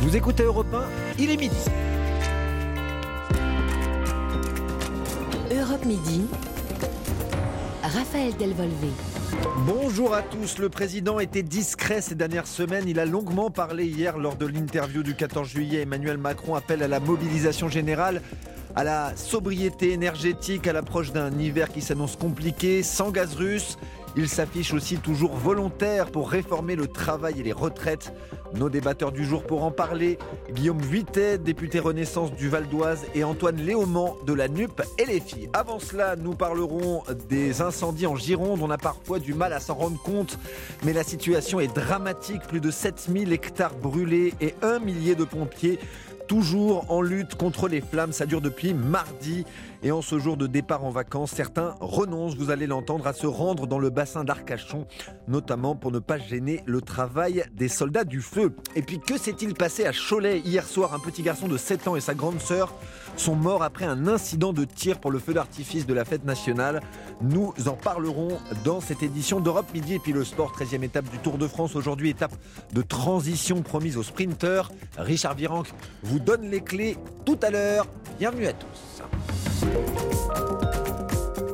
Vous écoutez Europe 1, il est midi. Europe Midi. Raphaël Delvolvé. Bonjour à tous. Le président était discret ces dernières semaines. Il a longuement parlé hier lors de l'interview du 14 juillet. Emmanuel Macron appelle à la mobilisation générale à la sobriété énergétique à l'approche d'un hiver qui s'annonce compliqué, sans gaz russe. Il s'affiche aussi toujours volontaire pour réformer le travail et les retraites. Nos débatteurs du jour pour en parler, Guillaume Vuittet, député Renaissance du Val d'Oise, et Antoine Léaumont de la NUP et les filles. Avant cela, nous parlerons des incendies en Gironde. On a parfois du mal à s'en rendre compte, mais la situation est dramatique. Plus de 7000 hectares brûlés et un millier de pompiers toujours en lutte contre les flammes. Ça dure depuis mardi. Et en ce jour de départ en vacances, certains renoncent, vous allez l'entendre, à se rendre dans le bassin d'Arcachon, notamment pour ne pas gêner le travail des soldats du feu. Et puis que s'est-il passé à Cholet hier soir? Un petit garçon de 7 ans et sa grande sœur sont morts après un incident de tir pour le feu d'artifice de la fête nationale. Nous en parlerons dans cette édition d'Europe Midi et puis le sport, 13e étape du Tour de France. Aujourd'hui, étape de transition promise aux sprinteurs. Richard Virenque vous donne les clés tout à l'heure. Bienvenue à tous.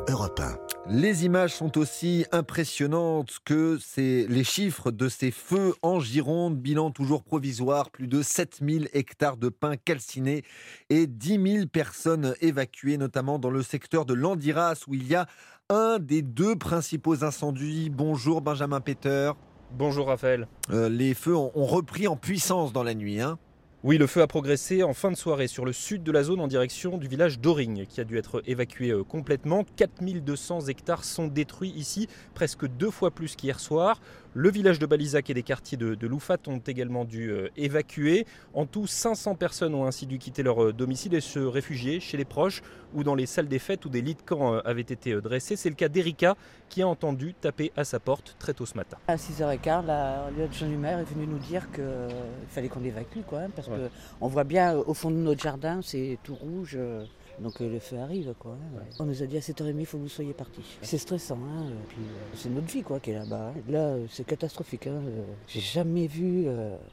Europe 1. Les images sont aussi impressionnantes que les chiffres de ces feux en Gironde. Bilan toujours provisoire, plus de 7000 hectares de pins calcinés et 10 000 personnes évacuées, notamment dans le secteur de Landiras où il y a un des deux principaux incendies. Bonjour Benjamin Peter. Bonjour Raphaël. Euh, les feux ont, repris en puissance dans la nuit. Hein oui, le feu a progressé en fin de soirée sur le sud de la zone en direction du village d'Origne qui a dû être évacué euh, complètement. 4200 hectares sont détruits ici, presque deux fois plus qu'hier soir. Le village de Balizac et des quartiers de, Loufat ont également dû euh, évacuer. En tout, 500 personnes ont ainsi dû quitter leur euh, domicile et se réfugier chez les proches ou dans les salles des fêtes où des lits de camp avaient été dressés. C'est le cas d'Erika qui a entendu taper à sa porte très tôt ce matin. À 6h15, l'adjoint du maire est venu nous dire qu'il fallait qu'on évacue, quoi, hein, parce on voit bien au fond de notre jardin, c'est tout rouge. Euh, donc euh, le feu arrive quoi. Hein, on nous a dit à 7h30 il faut que vous soyez partis. C'est stressant, hein, euh, c'est notre vie quoi qui est là-bas. Hein. Là c'est catastrophique. J'ai jamais vu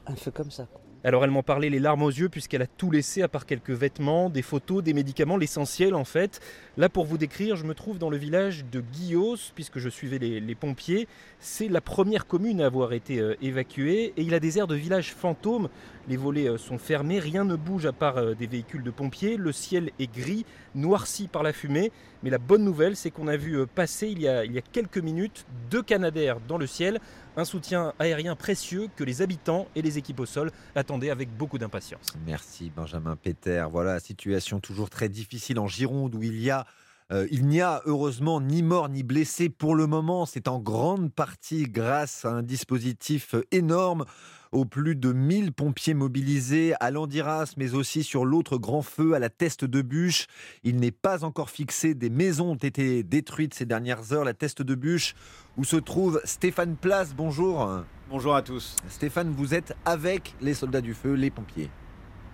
un feu comme ça. Alors elle m'en parlait les larmes aux yeux puisqu'elle a tout laissé à part quelques vêtements, des photos, des médicaments, l'essentiel en fait. Là pour vous décrire, je me trouve dans le village de Guillos puisque je suivais les, pompiers. C'est la première commune à avoir été euh, évacuée et il a des airs de village fantôme. Les volets euh, sont fermés, rien ne bouge à part euh, des véhicules de pompiers. Le ciel est gris, noirci par la fumée. Mais la bonne nouvelle, c'est qu'on a vu passer il y a, quelques minutes deux Canadaires dans le ciel un soutien aérien précieux que les habitants et les équipes au sol attendaient avec beaucoup d'impatience. Merci Benjamin Peter. Voilà, situation toujours très difficile en Gironde où il y a euh, il n'y a heureusement ni mort ni blessé pour le moment. C'est en grande partie grâce à un dispositif énorme aux plus de 1000 pompiers mobilisés à Landiras, mais aussi sur l'autre grand feu à la Teste de Bûche. Il n'est pas encore fixé. Des maisons ont été détruites ces dernières heures. La Teste de Bûche, où se trouve Stéphane Place. Bonjour. Bonjour à tous. Stéphane, vous êtes avec les soldats du feu, les pompiers.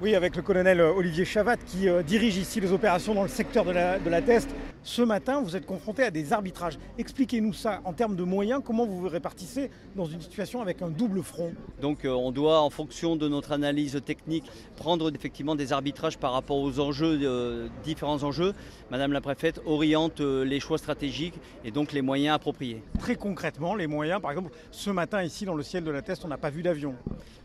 Oui, avec le colonel euh, Olivier Chavat qui euh, dirige ici les opérations dans le secteur de la, de la Teste. Ce matin, vous êtes confronté à des arbitrages. Expliquez-nous ça en termes de moyens, comment vous vous répartissez dans une situation avec un double front Donc euh, on doit, en fonction de notre analyse technique, prendre effectivement des arbitrages par rapport aux enjeux, différents enjeux. Madame la préfète oriente les choix stratégiques et donc les moyens appropriés. Très concrètement, les moyens, par exemple, ce matin ici dans le ciel de la Teste, on n'a pas vu d'avion.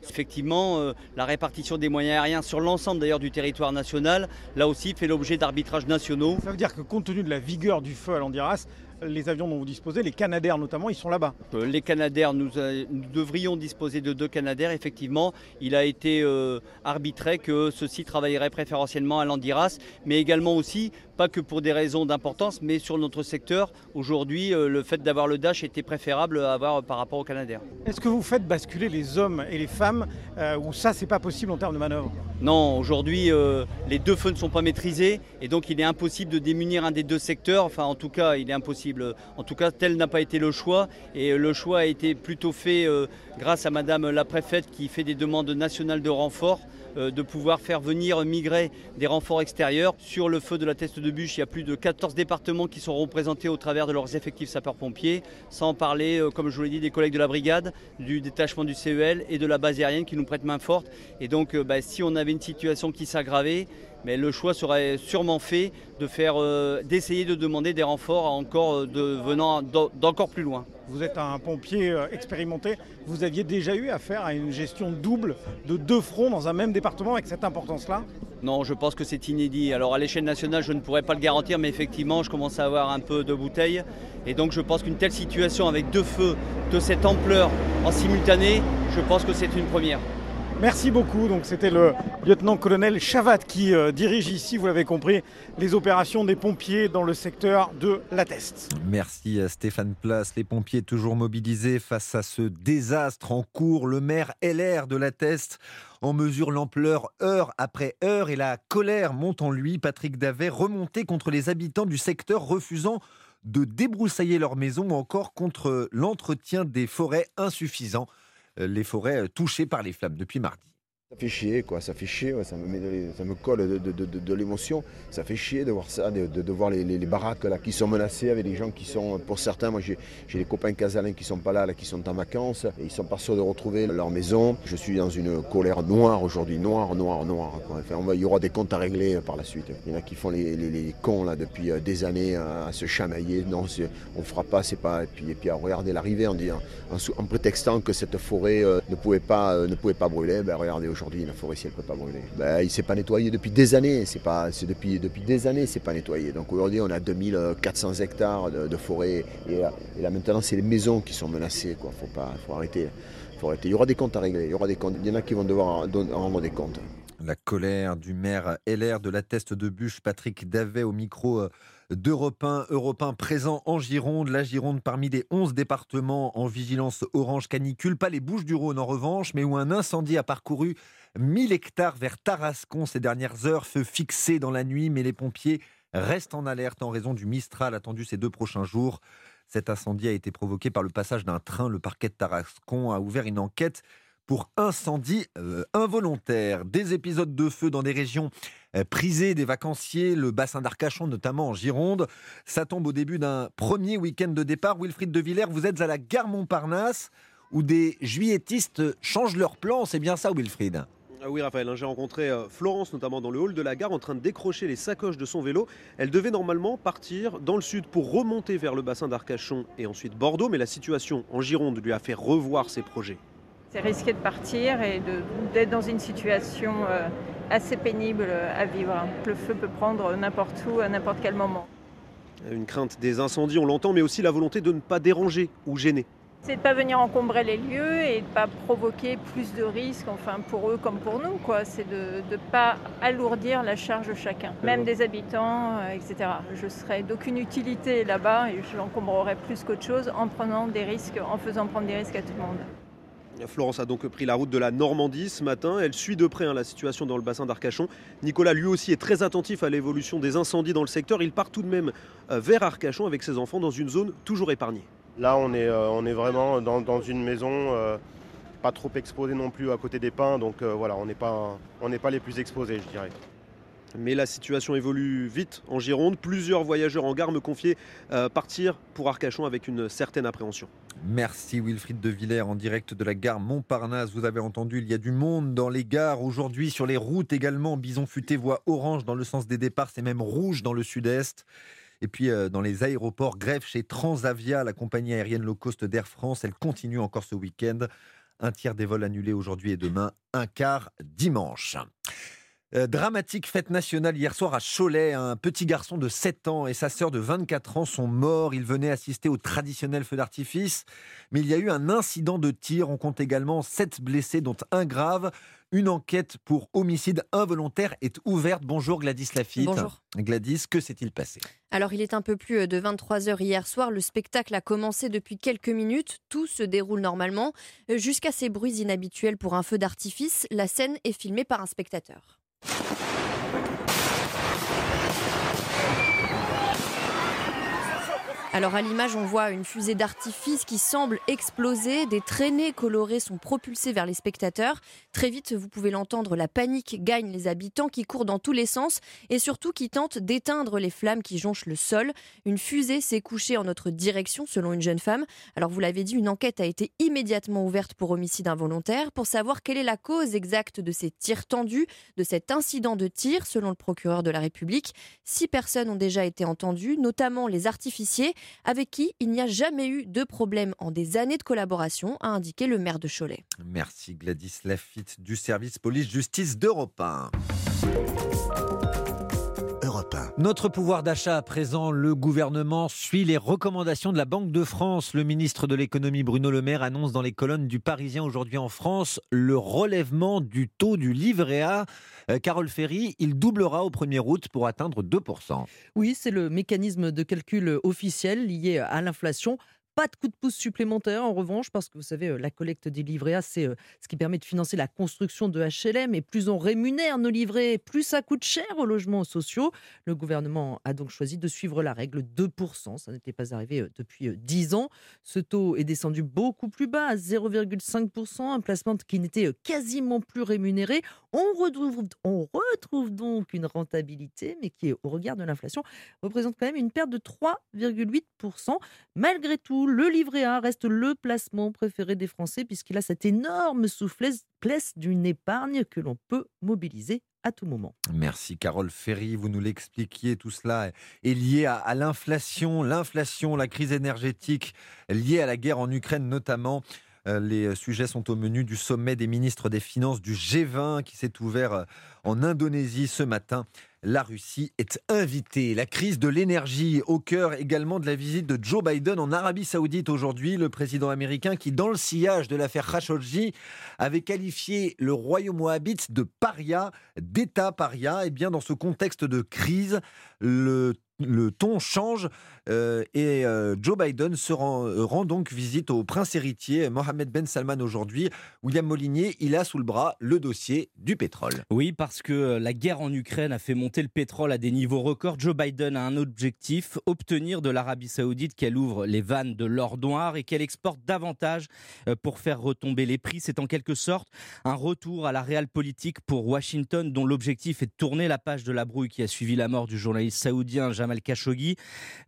Effectivement, la répartition des moyens aériens sur l'ensemble d'ailleurs du territoire national, là aussi fait l'objet d'arbitrages nationaux. Ça veut dire que compte tenu de la vigueur du feu à l'Andiras, les avions dont vous disposez, les Canadaires notamment, ils sont là-bas. Euh, les Canadaires, nous, euh, nous, devrions disposer de deux Canadaires. Effectivement, il a été euh, arbitré que ceux-ci travailleraient préférentiellement à l'Andiras, mais également aussi, pas que pour des raisons d'importance, mais sur notre secteur, aujourd'hui, le fait d'avoir le Dash était préférable à avoir par rapport aux Canadaires. Est-ce que vous faites basculer les hommes et les femmes, ou ça, c'est pas possible en termes de manœuvre? Non, aujourd'hui, euh, les deux feux ne sont pas maîtrisés et donc il est impossible de démunir un des deux secteurs. Enfin, en tout cas, il est impossible. En tout cas, tel n'a pas été le choix et le choix a été plutôt fait euh, grâce à Madame la préfète qui fait des demandes nationales de renfort. Euh, de pouvoir faire venir migrer des renforts extérieurs. Sur le feu de la teste de il y a plus de 14 départements qui sont représentés au travers de leurs effectifs sapeurs-pompiers, sans parler, euh, comme je vous l'ai dit, des collègues de la brigade, du détachement du CEL et de la base aérienne qui nous prêtent main forte. Et donc, euh, bah, si on avait une situation qui s'aggravait, mais le choix serait sûrement fait de faire, d'essayer de demander des renforts encore de, venant d'encore plus loin. Vous êtes un pompier euh, expérimenté. Vous aviez déjà eu affaire à une gestion double de deux fronts dans un même département avec cette importance-là? Non, je pense que c'est inédit. Alors à l'échelle nationale, je ne pourrais pas le garantir, mais effectivement, je commence à avoir un peu de bouteille. Et donc je pense qu'une telle situation avec deux feux de cette ampleur en simultané, je pense que c'est une première. Merci beaucoup. Donc c'était le lieutenant-colonel Chavat qui euh, dirige ici, vous l'avez compris, les opérations des pompiers dans le secteur de la Teste. Merci à Stéphane Place. Les pompiers toujours mobilisés face à ce désastre en cours. Le maire LR de la Teste en mesure l'ampleur heure après heure et la colère monte en lui. Patrick Davet remonté contre les habitants du secteur refusant de débroussailler leur maison ou encore contre l'entretien des forêts insuffisant. Euh, les forêts euh, touchées par les flammes depuis mardi. Ça fait chier, quoi. Ça fait chier, ça, me colle de, l'émotion. Ça fait chier de voir ça, de, voir les, baraques là, qui sont menacées avec des gens qui sont, pour certains, moi j'ai des copains casalins qui sont pas là, là, qui sont en vacances, et ils sont pas sûrs de retrouver leur maison. Je suis dans une colère noire aujourd'hui, noire, noire, noire. Enfin, il y aura des comptes à régler euh, par la suite. Il y en a qui font les, cons là depuis euh, des années à, se chamailler. Non, on fera pas, c'est pas. Et puis, à regarder l'arrivée en, en, prétextant que cette forêt euh, ne pouvait pas, ne pouvait pas brûler. Ben, regardez aujourd'hui, la forêt, si elle ne peut pas brûler. Ben, il ne s'est pas nettoyé depuis des années. C'est depuis, depuis des années, c'est pas nettoyé. Donc aujourd'hui, on a 2400 hectares de, forêt. Et, là, maintenant, c'est les maisons qui sont menacées. Il faut, pas, faut arrêter. faut arrêter. Il y aura des comptes à régler. Il y aura des comptes. Il y en a qui vont devoir rendre des comptes. La colère du maire LR de la Teste de Bûche, Patrick Davet, au micro euh, d'Europe 1, Europe présent en Gironde. La Gironde parmi les 11 départements en vigilance orange canicule. Pas les Bouches du Rhône en revanche, mais où un incendie a parcouru 1000 hectares vers Tarascon ces dernières heures. Feu fixé dans la nuit, mais les pompiers restent en alerte en raison du Mistral attendu ces deux prochains jours. Cet incendie a été provoqué par le passage d'un train. Le parquet de Tarascon a ouvert une enquête pour incendie euh, involontaire. Des épisodes de feu dans des régions euh, prisées des vacanciers, le bassin d'Arcachon notamment en Gironde. Ça tombe au début d'un premier week-end de départ. Wilfried de Villers, vous êtes à la gare Montparnasse où des juilletistes changent leur plan. C'est bien ça, Wilfried? Ah oui Raphaël, hein, j'ai rencontré euh, Florence notamment dans le hall de la gare en train de décrocher les sacoches de son vélo. Elle devait normalement partir dans le sud pour remonter vers le bassin d'Arcachon et ensuite Bordeaux, mais la situation en Gironde lui a fait revoir ses projets. C'est risqué de partir et d'être dans une situation euh, assez pénible à vivre. Le feu peut prendre n'importe où, à n'importe quel moment. Une crainte des incendies, on l'entend, mais aussi la volonté de ne pas déranger ou gêner. C'est de ne pas venir encombrer les lieux et de ne pas provoquer plus de risques, enfin pour eux comme pour nous. Quoi. C'est de ne pas alourdir la charge de chacun, même des habitants, euh, etc. Je serais d'aucune utilité là-bas et je l'encombrerais plus qu'autre chose en prenant des risques, en faisant prendre des risques à tout le monde. Florence a donc pris la route de la Normandie ce matin. Elle suit de près hein, la situation dans le bassin d'Arcachon. Nicolas, lui aussi, est très attentif à l'évolution des incendies dans le secteur. Il part tout de même euh, vers Arcachon avec ses enfants dans une zone toujours épargnée. Là, on est, euh, vraiment dans, une maison euh, pas trop exposée non plus à côté des pins. Donc voilà, on n'est pas les plus exposés, je dirais. Mais la situation évolue vite en Gironde. Plusieurs voyageurs en gare me confiaient partir pour Arcachon avec une certaine appréhension. Merci Wilfried de Villers en direct de la gare Montparnasse. Vous avez entendu, il y a du monde dans les gares aujourd'hui, sur les routes également. Bison futé voit orange dans le sens des départs, c'est même rouge dans le sud-est. Et puis euh, dans les aéroports, grève chez Transavia, la compagnie aérienne low cost d'Air France. Elle continue encore ce week-end. Un tiers des vols annulés aujourd'hui et demain, un quart dimanche. Euh, dramatique fête nationale hier soir à Cholet. Un petit garçon de 7 ans et sa sœur de 24 ans sont morts. Ils venaient assister au traditionnel feu d'artifice. Mais il y a eu un incident de tir. On compte également 7 blessés, dont un grave. Une enquête pour homicide involontaire est ouverte. Bonjour Gladys Lafitte. Bonjour. Gladys, que s'est-il passé? Alors, il est un peu plus euh, de 23 heures hier soir. Le spectacle a commencé depuis quelques minutes. Tout se déroule normalement. Euh, jusqu'à ces bruits inhabituels pour un feu d'artifice, la scène est filmée par un spectateur. you Alors à l'image, on voit une fusée d'artifice qui semble exploser. Des traînées colorées sont propulsées vers les spectateurs. Très vite, vous pouvez l'entendre, la panique gagne les habitants qui courent dans tous les sens et surtout qui tentent d'éteindre les flammes qui jonchent le sol. Une fusée s'est couchée en notre direction, selon une jeune femme. Alors vous l'avez dit, une enquête a été immédiatement ouverte pour homicide involontaire pour savoir quelle est la cause exacte de ces tirs tendus, de cet incident de tir, selon le procureur de la République. Six personnes ont déjà été entendues, notamment les artificiers avec qui il n'y a jamais eu de problème en des années de collaboration, a indiqué le maire de Cholet. Merci Gladys Lafitte du service police-justice d'Europe 1. Notre pouvoir d'achat à présent, le gouvernement suit les recommandations de la Banque de France. Le ministre de l'économie Bruno Le Maire annonce dans les colonnes du Parisien aujourd'hui en France le relèvement du taux du livret A. Euh, Carole Ferry, il doublera au 1er août pour atteindre 2%. Oui, c'est le mécanisme de calcul officiel lié à l'inflation. Pas de coup de pouce supplémentaire en revanche, parce que vous savez, euh, la collecte des livrets A, c'est euh, ce qui permet de financer la construction de HLM. Et plus on rémunère nos livrets, plus ça coûte cher aux logements sociaux. Le gouvernement a donc choisi de suivre la règle 2%. Ça n'était pas arrivé euh, depuis 10 ans. Ce taux est descendu beaucoup plus bas, à 0,5%, un placement qui n'était quasiment plus rémunéré. On on retrouve donc une rentabilité, mais qui, au regard de l'inflation, représente quand même une perte de 3,8%. Malgré tout, le livret A reste le placement préféré des Français puisqu'il a cette énorme soufflesse d'une épargne que l'on peut mobiliser à tout moment. Merci Carole Ferry, vous nous l'expliquiez, tout cela est lié à, à l'inflation, l'inflation, la crise énergétique liée à la guerre en Ukraine notamment. Euh, les sujets sont au menu du sommet des ministres des Finances du G20 qui s'est ouvert euh, en Indonésie ce matin. La Russie est invitée. La crise de l'énergie au cœur également de la visite de Joe Biden en Arabie Saoudite aujourd'hui. Le président américain qui, dans le sillage de l'affaire Khashoggi, avait qualifié le royaume wahhabite de paria, d'État paria. Et eh bien dans ce contexte de crise, le le ton change euh, et euh, Joe Biden se euh, rend, donc visite au prince héritier Mohamed Ben Salman aujourd'hui. William Molinier, il a sous le bras le dossier du pétrole. Oui, parce que la guerre en Ukraine a fait monter le pétrole à des niveaux records. Joe Biden a un objectif, obtenir de l'Arabie saoudite qu'elle ouvre les vannes de l'or noir et qu'elle exporte davantage pour faire retomber les prix. C'est en quelque sorte un retour à la réelle politique pour Washington dont l'objectif est de tourner la page de la brouille qui a suivi la mort du journaliste saoudien Jamal Khashoggi.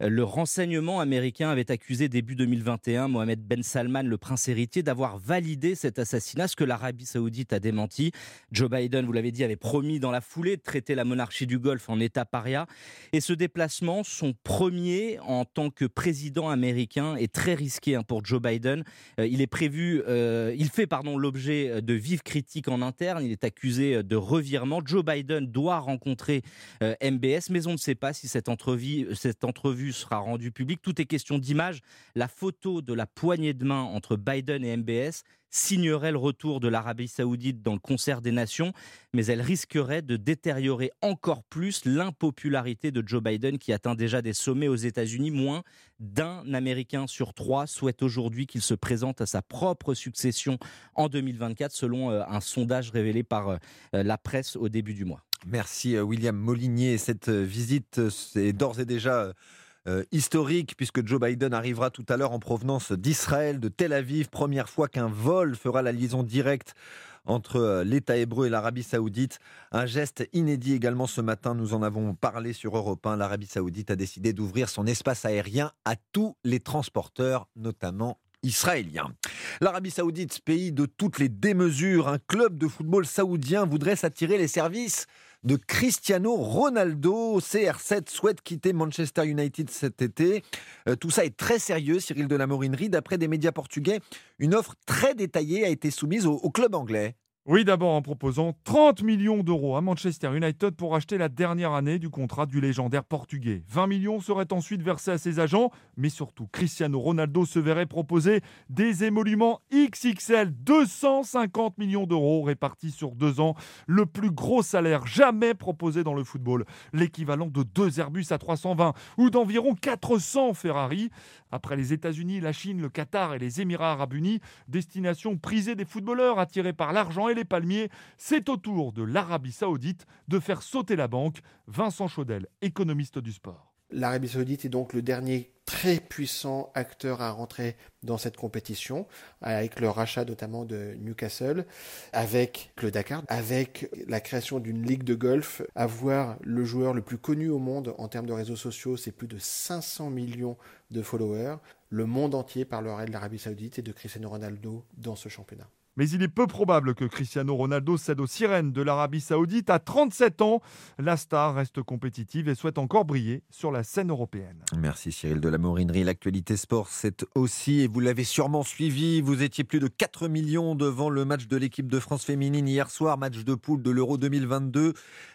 Euh, le renseignement américain avait accusé début 2021 Mohamed Ben Salman, le prince héritier, d'avoir validé cet assassinat, ce que l'Arabie saoudite a démenti. Joe Biden, vous l'avez dit, avait promis dans la foulée de traiter la monarchie du Golfe en état paria. Et ce déplacement, son premier en tant que président américain, est très risqué hein, pour Joe Biden. Euh, il est prévu, euh, il fait pardon l'objet de vives critiques en interne. Il est accusé de revirement. Joe Biden doit rencontrer MBS, mais on ne sait pas si cette entrevue cette entrevue sera rendue publique. Tout est question d'image. La photo de la poignée de main entre Biden et MBS signerait le retour de l'Arabie saoudite dans le concert des nations, mais elle risquerait de détériorer encore plus l'impopularité de Joe Biden qui atteint déjà des sommets aux États-Unis. Moins d'un Américain sur trois souhaite aujourd'hui qu'il se présente à sa propre succession en 2024, selon euh, un sondage révélé par euh, la presse au début du mois. Merci euh, William Molinier. Cette euh, visite est d'ores et déjà euh, historique puisque Joe Biden arrivera tout à l'heure en provenance d'Israël, de Tel Aviv. Première fois qu'un vol fera la liaison directe entre l'État hébreu et l'Arabie saoudite. Un geste inédit également ce matin, nous en avons parlé sur Europe 1. L'Arabie saoudite a décidé d'ouvrir son espace aérien à tous les transporteurs, notamment israéliens. L'Arabie saoudite, pays de toutes les démesures, un club de football saoudien voudrait s'attirer les services de Cristiano Ronaldo. CR7 souhaite quitter Manchester United cet été. Euh, tout ça est très sérieux, Cyril de la Morinerie. D'après des médias portugais, une offre très détaillée a été soumise au, club anglais. Oui, d'abord en proposant 30 millions d'euros à Manchester United pour acheter la dernière année du contrat du légendaire portugais. 20 millions seraient ensuite versés à ses agents, mais surtout Cristiano Ronaldo se verrait proposer des émoluments XXL, 250 millions d'euros répartis sur deux ans, le plus gros salaire jamais proposé dans le football, l'équivalent de deux Airbus à 320 ou d'environ 400 Ferrari. Après les États-Unis, la Chine, le Qatar et les Émirats arabes unis, destination prisée des footballeurs attirés par l'argent les palmiers, c'est au tour de l'Arabie saoudite de faire sauter la banque. Vincent Chaudel, économiste du sport. L'Arabie saoudite est donc le dernier très puissant acteur à rentrer dans cette compétition, avec le rachat notamment de Newcastle, avec le Dakar, avec la création d'une ligue de golf. Avoir le joueur le plus connu au monde en termes de réseaux sociaux, c'est plus de 500 millions de followers. Le monde entier parlerait de l'Arabie saoudite et de Cristiano Ronaldo dans ce championnat. Mais il est peu probable que Cristiano Ronaldo cède aux sirènes de l'Arabie Saoudite. À 37 ans, la star reste compétitive et souhaite encore briller sur la scène européenne. Merci Cyril de la Morinerie. L'actualité sport, c'est aussi, et vous l'avez sûrement suivi, vous étiez plus de 4 millions devant le match de l'équipe de France féminine hier soir, match de poule de l'Euro 2022.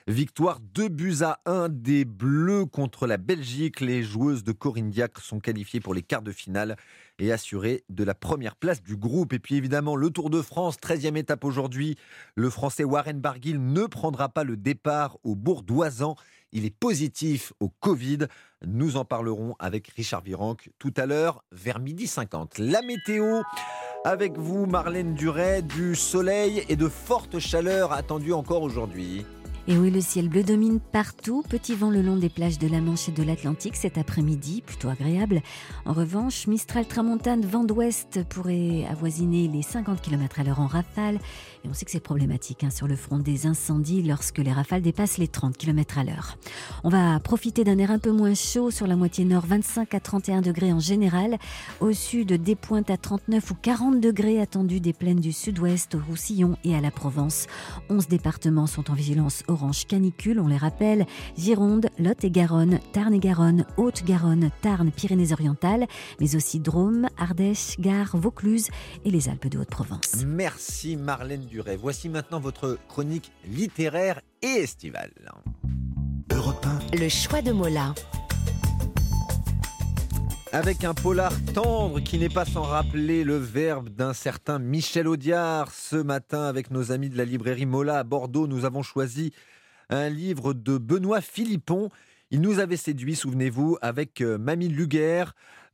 Victoire 2 buts à 1 des Bleus contre la Belgique. Les joueuses de Corinne Diacre sont qualifiées pour les quarts de finale et assurées de la première place du groupe. Et puis évidemment, le Tour de France, 13e étape aujourd'hui. Le Français Warren Barguil ne prendra pas le départ au Bourg-d'Oisan. Il est positif au Covid. Nous en parlerons avec Richard Virenque tout à l'heure vers midi 50. La météo avec vous, Marlène Duret, du soleil et de fortes chaleurs attendues encore aujourd'hui. Et oui, le ciel bleu domine partout. Petit vent le long des plages de la Manche et de l'Atlantique cet après-midi, plutôt agréable. En revanche, Mistral Tramontane, vent d'ouest pourrait avoisiner les 50 km à l'heure en rafale. Et on sait que c'est problématique hein, sur le front des incendies lorsque les rafales dépassent les 30 km à l'heure. On va profiter d'un air un peu moins chaud sur la moitié nord, 25 à 31 degrés en général. Au sud, des pointes à 39 ou 40 degrés attendus des plaines du sud-ouest, au Roussillon et à la Provence. 11 départements sont en vigilance orange canicule, on les rappelle, Gironde, Lot-et-Garonne, Tarn-et-Garonne, Haute-Garonne, Tarn, Pyrénées-Orientales, mais aussi Drôme, Ardèche, Gare, Vaucluse et les Alpes de Haute-Provence. Merci Marlène Duret. Voici maintenant votre chronique littéraire et estivale. Le choix de Mola. Avec un polar tendre qui n'est pas sans rappeler le verbe d'un certain Michel Audiard. Ce matin, avec nos amis de la librairie Mola à Bordeaux, nous avons choisi un livre de Benoît Philippon. Il nous avait séduit, souvenez-vous, avec euh, Mamie Luguer,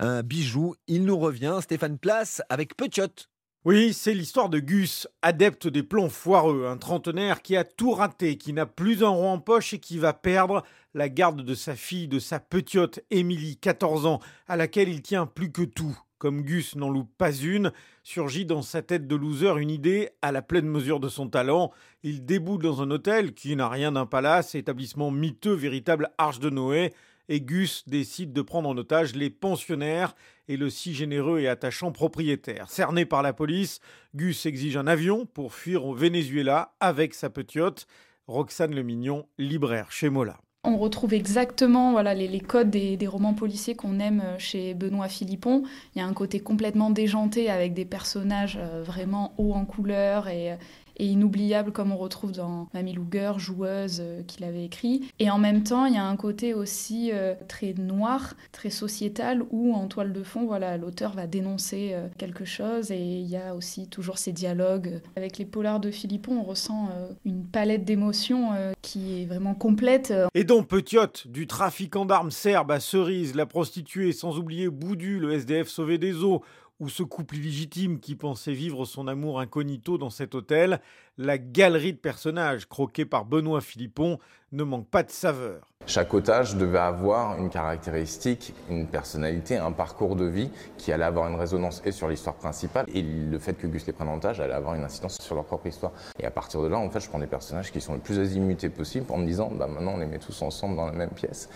un bijou. Il nous revient, Stéphane Place, avec Petiotte. Oui, c'est l'histoire de Gus, adepte des plombs foireux, un trentenaire qui a tout raté, qui n'a plus un rond en poche et qui va perdre la garde de sa fille, de sa petite Émilie, 14 ans, à laquelle il tient plus que tout. Comme Gus n'en loupe pas une, surgit dans sa tête de loser une idée à la pleine mesure de son talent. Il déboule dans un hôtel qui n'a rien d'un palace, établissement miteux, véritable arche de Noé, et Gus décide de prendre en otage les pensionnaires et le si généreux et attachant propriétaire. Cerné par la police, Gus exige un avion pour fuir au Venezuela avec sa petite Roxane Le Mignon, libraire chez Mola. On retrouve exactement voilà, les, codes des, romans policiers qu'on aime euh, chez Benoît Philippon. Il y a un côté complètement déjanté avec des personnages euh, vraiment hauts en couleur et, et inoubliable comme on retrouve dans Mamie Luger, joueuse euh, qu'il avait écrit. Et en même temps, il y a un côté aussi euh, très noir, très sociétal, où en toile de fond, voilà, l'auteur va dénoncer euh, quelque chose. Et il y a aussi toujours ces dialogues. Avec les polars de Philippon, on ressent une palette d'émotions qui est vraiment complète. Et donc Petiote, du trafiquant d'armes serbe à Cerise, la prostituée, sans oublier Boudu, le SDF sauvé des eaux, ou ce couple illégitime qui pensait vivre son amour incognito dans cet hôtel, la galerie de personnages croqués par Benoît Philippon ne manque pas de saveur. Chaque otage devait avoir une caractéristique, une personnalité, un parcours de vie qui allait avoir une résonance et sur l'histoire principale et le fait que Gus les prenne en otage allait avoir une incidence sur leur propre histoire. Et à partir de là, en fait, je prends des personnages qui sont le plus azimutés possible en me disant, bah maintenant on les met tous ensemble dans la même pièce.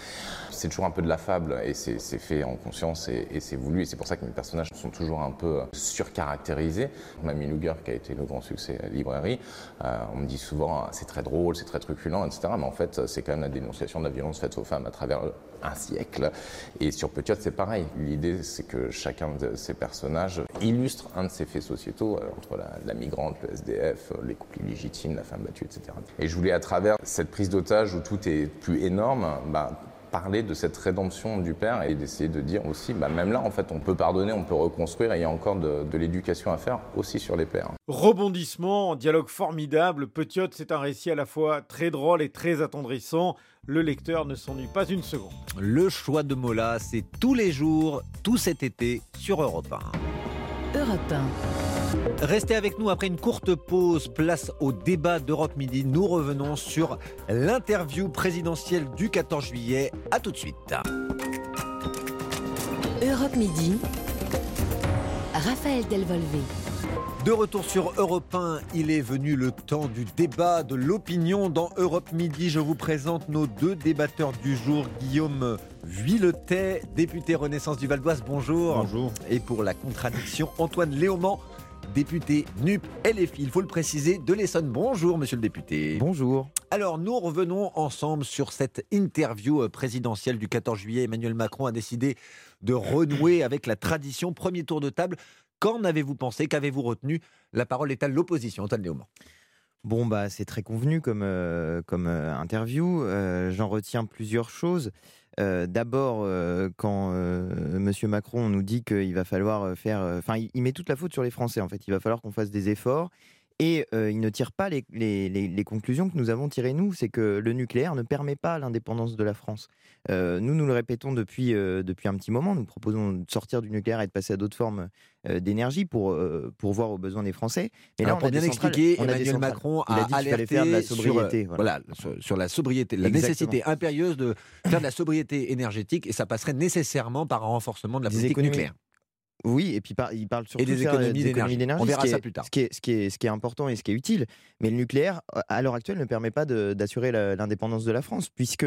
C'est toujours un peu de la fable et c'est fait en conscience et, c'est voulu et c'est pour ça que mes personnages sont toujours un peu surcaractérisés. Mamie Luger qui a été le grand succès librairie, euh, on me dit souvent ah, c'est très drôle, c'est très truculent, etc. Mais en fait, c'est quand même la dénonciation de la violences faites aux femmes à travers un siècle. Et sur Petiot, c'est pareil. L'idée, c'est que chacun de ces personnages illustre un de ces faits sociétaux, euh, entre la, migrante, le SDF, les couples illégitimes, la femme battue, etc. Et je voulais, à travers cette prise d'otage où tout est plus énorme, bah, parler de cette rédemption du père et d'essayer de dire aussi, bah, même là, en fait, on peut pardonner, on peut reconstruire, et il y a encore de, de l'éducation à faire aussi sur les pères. Rebondissement, dialogue formidable. Petiot, c'est un récit à la fois très drôle et très attendrissant. Le lecteur ne s'ennuie pas une seconde. Le choix de Mola, c'est tous les jours, tout cet été, sur Europe 1. Europe 1. Restez avec nous après une courte pause, place au débat d'Europe Midi. Nous revenons sur l'interview présidentielle du 14 juillet. A tout de suite. Europe Midi. Raphaël Delvolvé. De retour sur Europe 1, il est venu le temps du débat de l'opinion dans Europe Midi. Je vous présente nos deux débatteurs du jour, Guillaume Vuilletet, député Renaissance du Val d'Oise, bonjour. Bonjour. Et pour la contradiction, Antoine Léaumont, député NUP LFI, il faut le préciser, de l'Essonne. Bonjour, monsieur le député. Bonjour. Alors, nous revenons ensemble sur cette interview euh, présidentielle du 14 juillet. Emmanuel Macron a décidé de renouer avec la tradition. Premier tour de table. Qu'en avez-vous pensé? Qu'avez-vous retenu? La parole est à l'opposition. Antoine Léaumont. Bon, bah, c'est très convenu comme, euh, comme euh, interview. J'en retiens plusieurs choses. Euh, d'abord, euh, quand euh, Monsieur Macron nous dit qu'il va falloir faire, enfin, il, met toute la faute sur les Français. En fait, il va falloir qu'on fasse des efforts. Et il ne tire pas les, conclusions que nous avons tirées, nous. C'est que le nucléaire ne permet pas l'indépendance de la France. nous, nous le répétons depuis, depuis un petit moment. Nous proposons de sortir du nucléaire et de passer à d'autres formes d'énergie pour, pour voir aux besoins des Français. Mais là, pour bien expliquer, Emmanuel Macron a, dit alerté faire de la sobriété. Sur, voilà. sur, la sobriété, la nécessité impérieuse de faire de la sobriété énergétique et ça passerait nécessairement par un renforcement de la politique nucléaire. Oui, et puis il parle surtout et des économies d'énergie. On verra ça plus tard. Ce qui, est, ce, qui est, ce qui est important et ce qui est utile. Mais le nucléaire, à l'heure actuelle, ne permet pas d'assurer l'indépendance de la France, puisque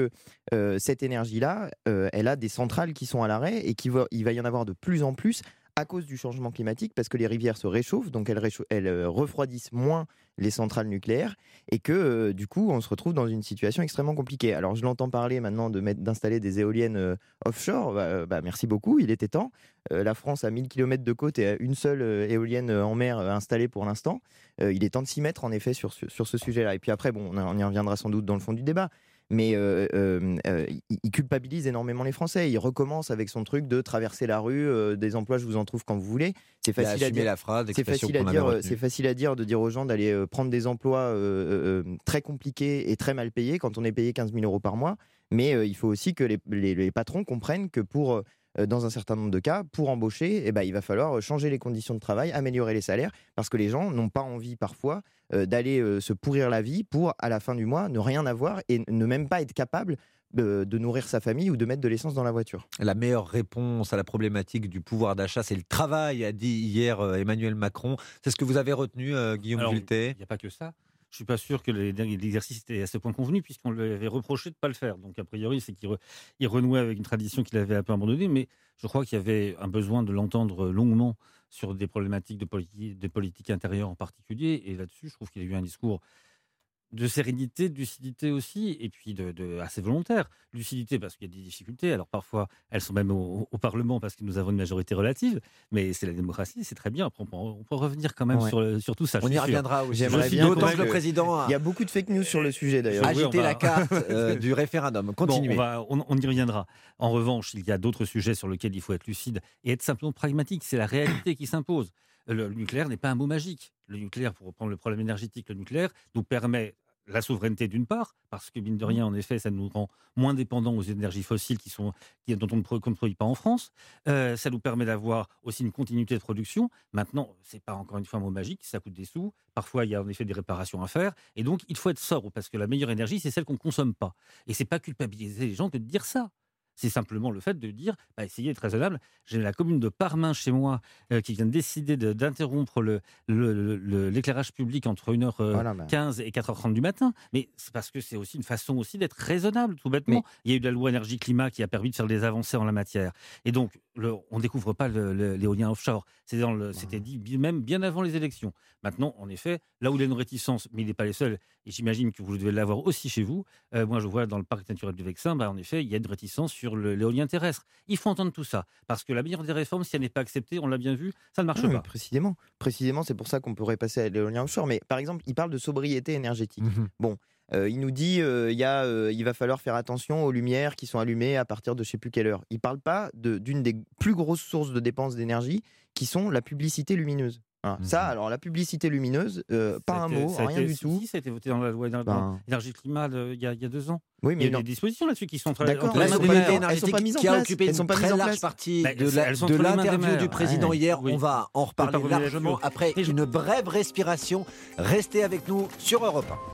euh, cette énergie-là, euh, elle a des centrales qui sont à l'arrêt et qu'il va, il va y en avoir de plus en plus à cause du changement climatique, parce que les rivières se réchauffent, donc elles, euh, refroidissent moins les centrales nucléaires, et que euh, du coup, on se retrouve dans une situation extrêmement compliquée. Alors, je l'entends parler maintenant d'installer des éoliennes euh, offshore. Bah, bah, merci beaucoup, il était temps. la France a 1000 km de côte et une seule éolienne en mer installée pour l'instant. il est temps de s'y mettre, en effet, sur, sur ce sujet-là. Et puis après, bon, on y reviendra sans doute dans le fond du débat mais euh, euh, euh, il culpabilise énormément les Français. Il recommence avec son truc de traverser la rue, des emplois, je vous en trouve quand vous voulez. C'est facile à dire. La phrase, c'est facile à dire. C'est facile à dire de dire aux gens d'aller prendre des emplois très compliqués et très mal payés quand on est payé 15 000 euros par mois. Mais il faut aussi que les, les patrons comprennent que pour dans un certain nombre de cas, pour embaucher, eh ben, il va falloir changer les conditions de travail, améliorer les salaires, parce que les gens n'ont pas envie parfois d'aller se pourrir la vie pour, à la fin du mois, ne rien avoir et ne même pas être capable de, nourrir sa famille ou de mettre de l'essence dans la voiture. La meilleure réponse à la problématique du pouvoir d'achat, c'est le travail, a dit hier Emmanuel Macron. C'est ce que vous avez retenu, Guillaume Vulté Il n'y a pas que ça je suis pas sûr que l'exercice était à ce point convenu, puisqu'on lui avait reproché de ne pas le faire. Donc, a priori, c'est qu'il renouait avec une tradition qu'il avait un peu abandonnée, mais je crois qu'il y avait un besoin de l'entendre longuement sur des problématiques de politique, intérieure en particulier. Et là-dessus, je trouve qu'il a eu un discours de sérénité, de lucidité aussi, et puis de, assez volontaire. Lucidité parce qu'il y a des difficultés. Alors parfois, elles sont même au, Parlement parce que nous avons une majorité relative, mais c'est la démocratie, c'est très bien. Après, on, peut, revenir quand même sur, sur, tout ça. On y reviendra. J'aimerais bien que le président. Il y a beaucoup de fake news sur le sujet d'ailleurs. Agiter la carte euh, du référendum. Continuez. on, on, y reviendra. En revanche, il y a d'autres sujets sur lesquels il faut être lucide et être simplement pragmatique. C'est la réalité qui s'impose le nucléaire n'est pas un mot magique. Le nucléaire, pour reprendre le problème énergétique, le nucléaire nous permet la souveraineté d'une part, parce que mine de mmh. rien, en effet, ça nous rend moins dépendants aux énergies fossiles qui sont, qui, dont on ne produit pas en France. Euh, ça nous permet d'avoir aussi une continuité de production. Maintenant, c'est pas encore une fois un mot magique, ça coûte des sous. Parfois, il y a en effet des réparations à faire. Et donc, il faut être sobre, parce que la meilleure énergie, c'est celle qu'on ne consomme pas. Et c'est pas culpabiliser les gens que de dire ça C'est simplement le fait de dire, bah, essayez d'être raisonnable. J'ai la commune de Parmain chez moi euh, qui vient de décider de- d'interrompre le- le- le- le- l'éclairage public entre 1h15 Voilà, bah. et 4h30 du matin. Mais c'est parce que c'est aussi une façon aussi d'être raisonnable, tout bêtement. Il y a eu la loi énergie-climat qui a permis de faire des avancées en la matière. Et donc, on ne découvre pas l'éolien offshore. C'était dit même bien avant les élections. Maintenant, en effet, là où il y a une réticence, mais il n'est pas les seuls, et j'imagine que vous devez l'avoir aussi chez vous, euh, moi je vois dans le parc naturel du Vexin, bah, en effet, il y a une réticence sur l'éolien terrestre. Il faut entendre tout ça, parce que la meilleure des réformes, si elle n'est pas acceptée, on l'a bien vu, ça ne marche Non, mais pas. Précisément, précisément, c'est pour ça qu'on pourrait passer à l'éolien offshore. Mais par exemple, il parle de sobriété énergétique. Bon, euh, il nous dit euh, il y a, euh, il va falloir faire attention aux lumières qui sont allumées à partir de je sais plus quelle heure. Il parle pas de- d'une des plus grosses sources de dépenses d'énergie qui sont la publicité lumineuse. Voilà. Ça, alors la publicité lumineuse, euh, pas un mot, ça a rien été- du si, tout. si, ça a été voté dans la loi Ben. énergie-climat de- il y, a- il y a deux ans. Oui, il mais y a des dispositions là-dessus qui sont très D'accord, elles sont pas- maires. elles sont pas énergétique mises en qui a occupé Elles une très large place. partie Bah, de l'interview du président Ouais. hier. Oui. On va en reparler largement après une brève respiration. Restez avec nous sur Europe 1.